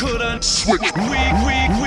couldn't switch. We, we,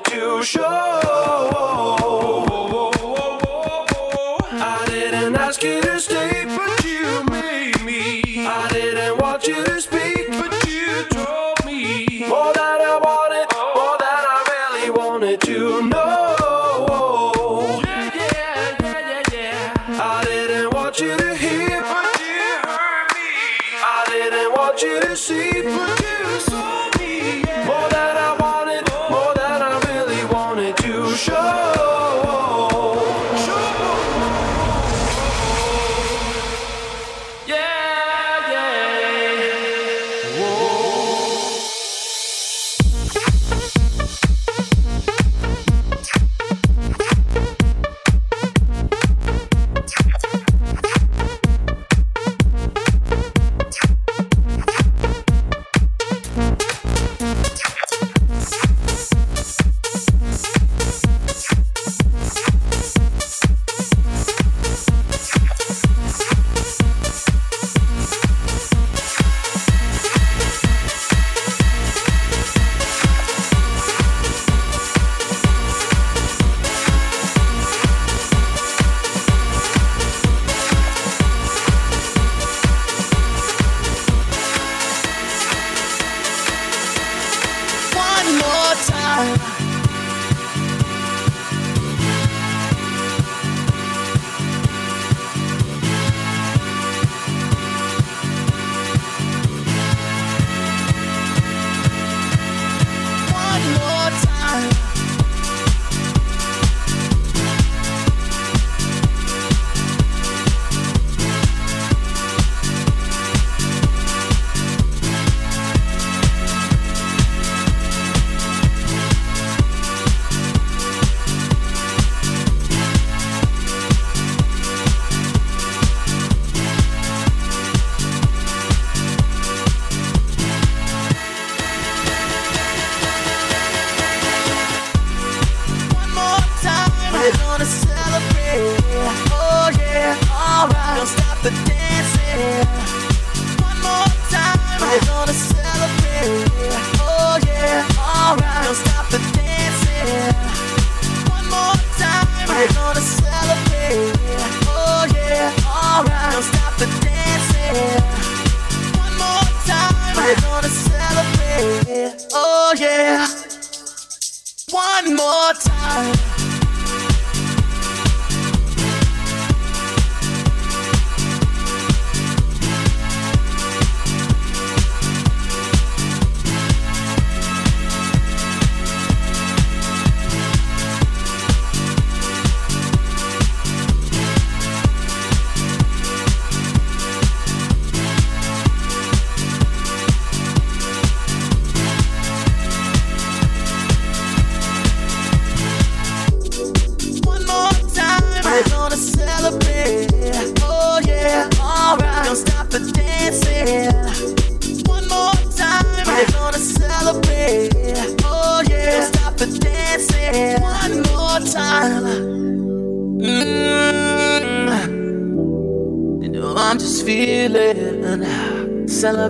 wanted to show.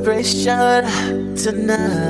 Celebration tonight.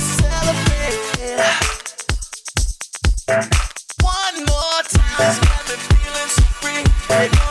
One more time. Got me feeling so free.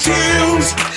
chills.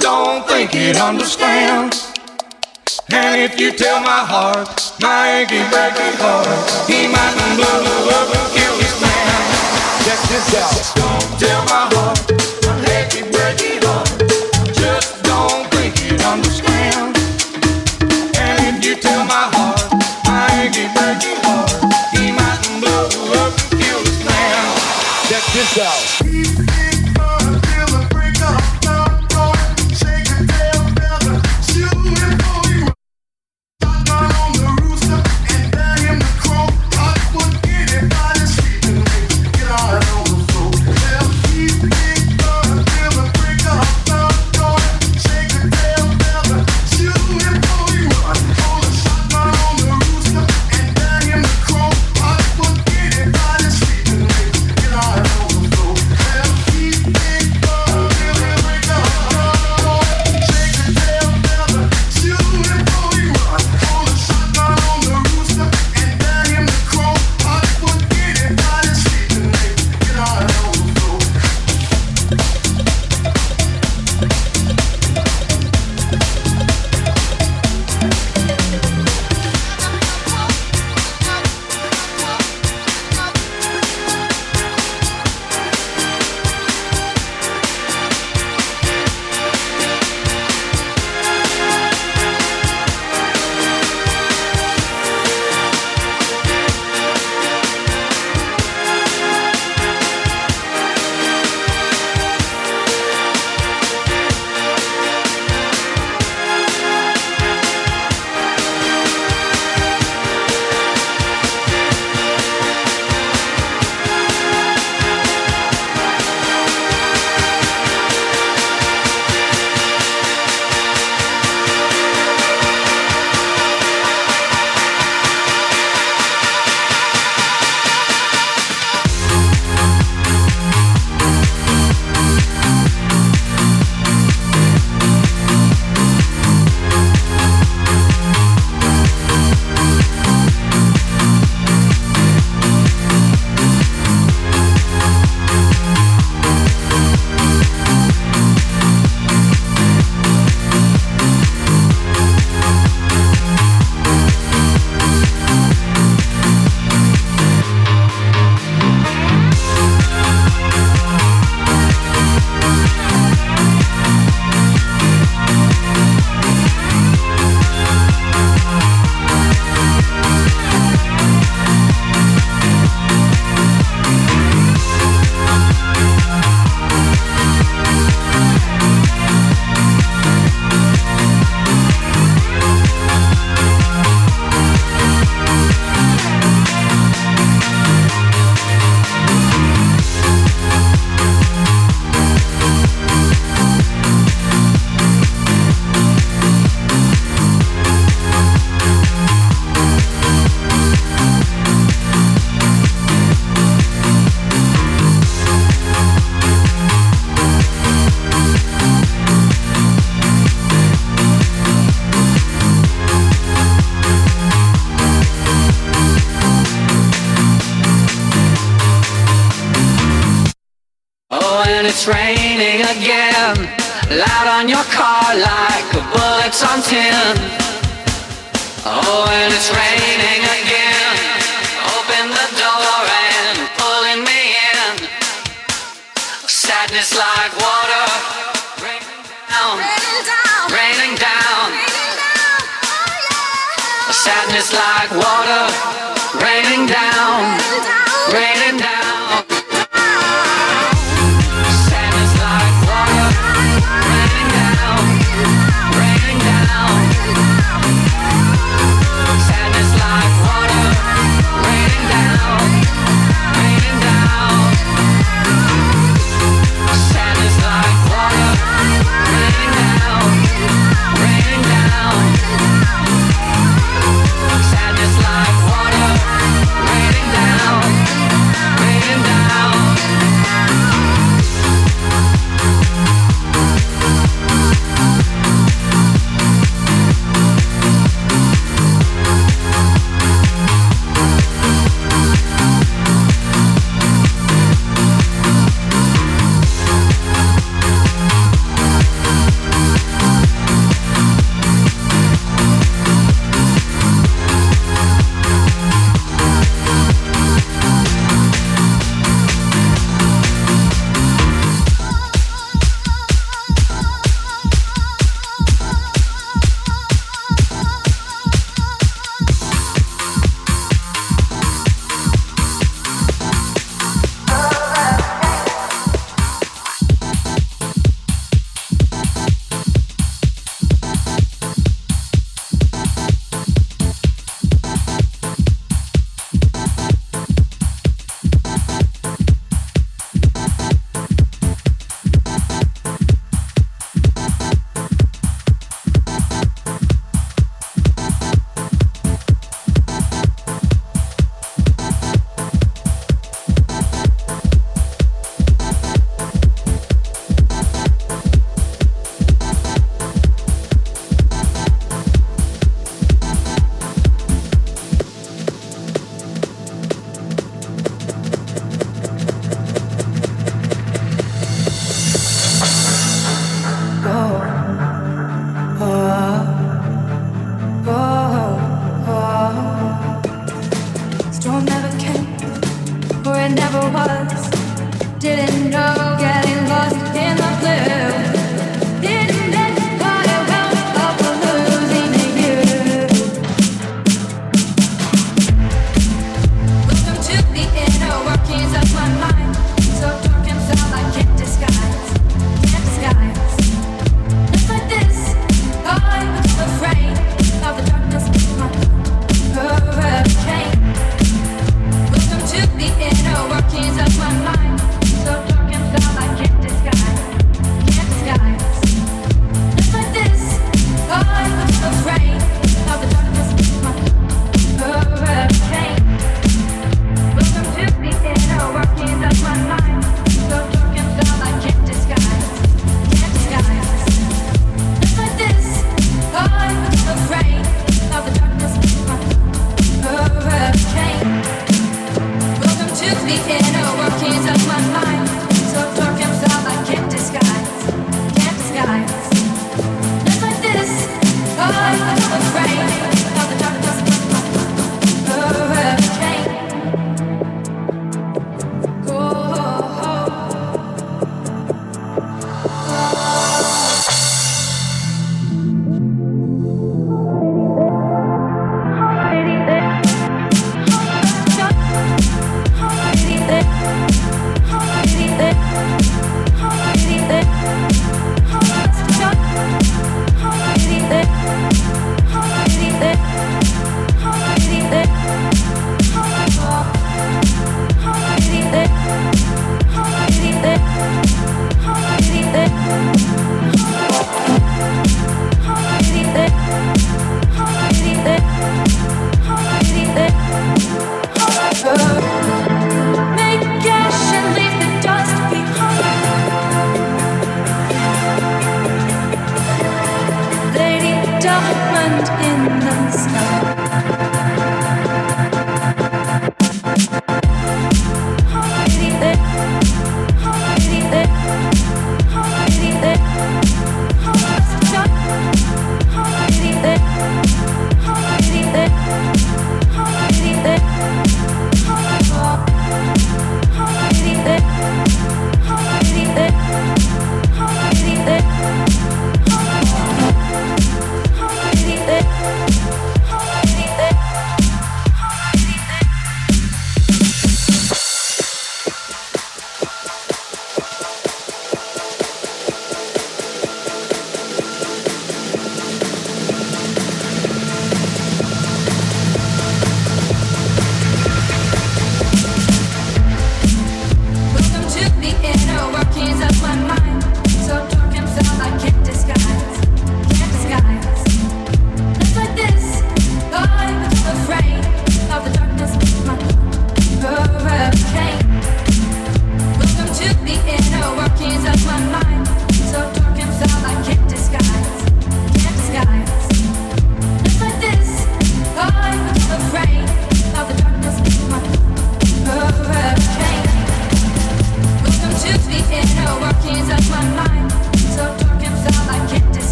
don't think it understands. And if you tell my heart, my achy, breaky heart, he mightn't blow up and kill his man. Check this out. Don't tell my heart.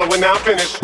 Spit when I'm.